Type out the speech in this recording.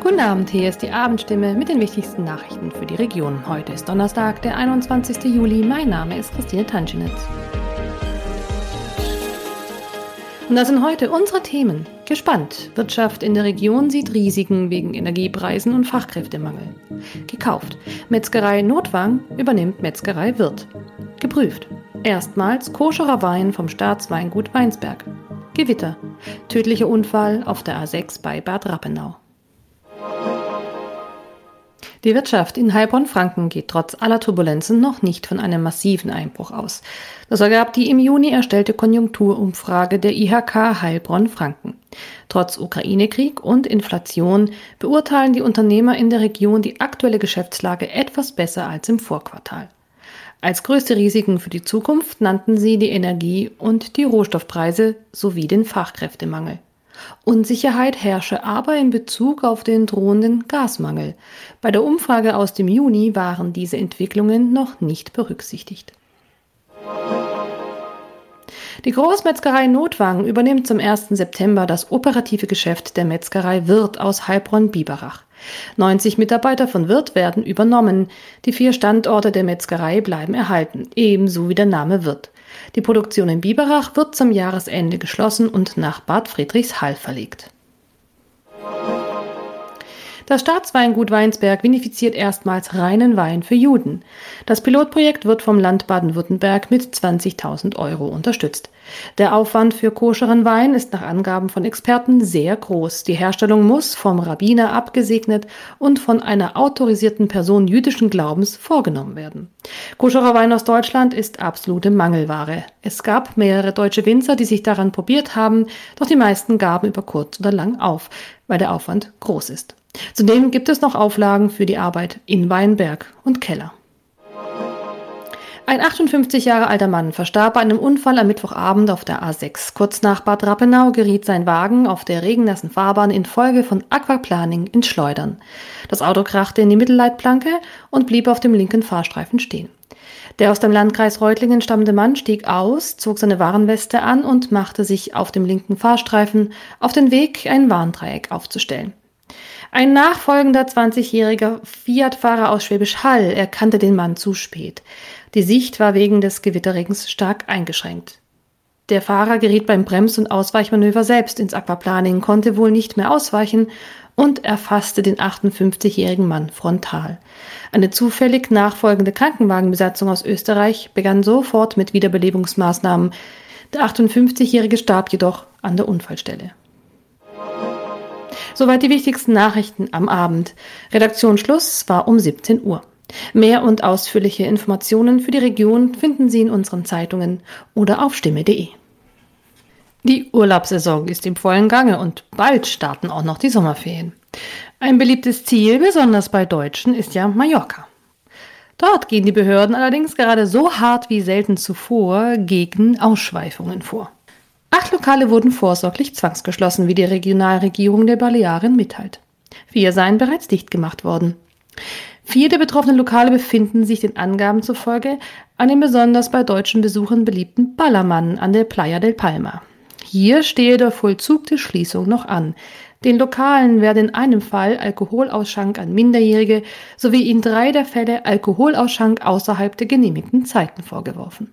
Guten Abend, hier ist die Abendstimme mit den wichtigsten Nachrichten für die Region. Heute ist Donnerstag, der 21. Juli. Mein Name ist Christine Tanschinitz. Und das sind heute unsere Themen. Gespannt. Wirtschaft in der Region sieht Risiken wegen Energiepreisen und Fachkräftemangel. Gekauft. Metzgerei Notwang übernimmt Metzgerei Wirt. Geprüft. Erstmals koscherer Wein vom Staatsweingut Weinsberg. Gewitter. Tödlicher Unfall auf der A6 bei Bad Rappenau. Die Wirtschaft in Heilbronn-Franken geht trotz aller Turbulenzen noch nicht von einem massiven Einbruch aus. Das ergab die im Juni erstellte Konjunkturumfrage der IHK Heilbronn-Franken. Trotz Ukraine-Krieg und Inflation beurteilen die Unternehmer in der Region die aktuelle Geschäftslage etwas besser als im Vorquartal. Als größte Risiken für die Zukunft nannten sie die Energie- und die Rohstoffpreise sowie den Fachkräftemangel. Unsicherheit herrsche aber in Bezug auf den drohenden Gasmangel. Bei der Umfrage aus dem Juni waren diese Entwicklungen noch nicht berücksichtigt. Die Großmetzgerei Notwang übernimmt zum 1. September das operative Geschäft der Metzgerei Wirth aus Heilbronn-Biberach. 90 Mitarbeiter von Wirth werden übernommen. Die vier Standorte der Metzgerei bleiben erhalten, ebenso wie der Name Wirth. Die Produktion in Biberach wird zum Jahresende geschlossen und nach Bad Friedrichshall verlegt. Das Staatsweingut Weinsberg vinifiziert erstmals reinen Wein für Juden. Das Pilotprojekt wird vom Land Baden-Württemberg mit 20.000 Euro unterstützt. Der Aufwand für koscheren Wein ist nach Angaben von Experten sehr groß. Die Herstellung muss vom Rabbiner abgesegnet und von einer autorisierten Person jüdischen Glaubens vorgenommen werden. Koscherer Wein aus Deutschland ist absolute Mangelware. Es gab mehrere deutsche Winzer, die sich daran probiert haben, doch die meisten gaben über kurz oder lang auf, weil der Aufwand groß ist. Zudem gibt es noch Auflagen für die Arbeit in Weinberg und Keller. Ein 58 Jahre alter Mann verstarb bei einem Unfall am Mittwochabend auf der A6. Kurz nach Bad Rappenau geriet sein Wagen auf der regennassen Fahrbahn infolge von Aquaplaning ins Schleudern. Das Auto krachte in die Mittelleitplanke und blieb auf dem linken Fahrstreifen stehen. Der aus dem Landkreis Reutlingen stammende Mann stieg aus, zog seine Warnweste an und machte sich auf dem linken Fahrstreifen auf den Weg, ein Warndreieck aufzustellen. Ein nachfolgender 20-jähriger Fiat-Fahrer aus Schwäbisch Hall erkannte den Mann zu spät. Die Sicht war wegen des Gewitterregens stark eingeschränkt. Der Fahrer geriet beim Brems- und Ausweichmanöver selbst ins Aquaplaning, konnte wohl nicht mehr ausweichen und erfasste den 58-jährigen Mann frontal. Eine zufällig nachfolgende Krankenwagenbesatzung aus Österreich begann sofort mit Wiederbelebungsmaßnahmen. Der 58-jährige starb jedoch an der Unfallstelle. Soweit die wichtigsten Nachrichten am Abend. Redaktionsschluss war um 17 Uhr. Mehr und ausführliche Informationen für die Region finden Sie in unseren Zeitungen oder auf stimme.de. Die Urlaubssaison ist im vollen Gange und bald starten auch noch die Sommerferien. Ein beliebtes Ziel, besonders bei Deutschen, ist ja Mallorca. Dort gehen die Behörden allerdings gerade so hart wie selten zuvor gegen Ausschweifungen vor. Acht Lokale wurden vorsorglich zwangsgeschlossen, wie die Regionalregierung der Balearen mitteilt. Vier seien bereits dicht gemacht worden. Vier der betroffenen Lokale befinden sich den Angaben zufolge an dem besonders bei deutschen Besuchern beliebten Ballermann an der Playa del Palma. Hier stehe der Vollzug der Schließung noch an. Den Lokalen werde in einem Fall Alkoholausschank an Minderjährige sowie in drei der Fälle Alkoholausschank außerhalb der genehmigten Zeiten vorgeworfen.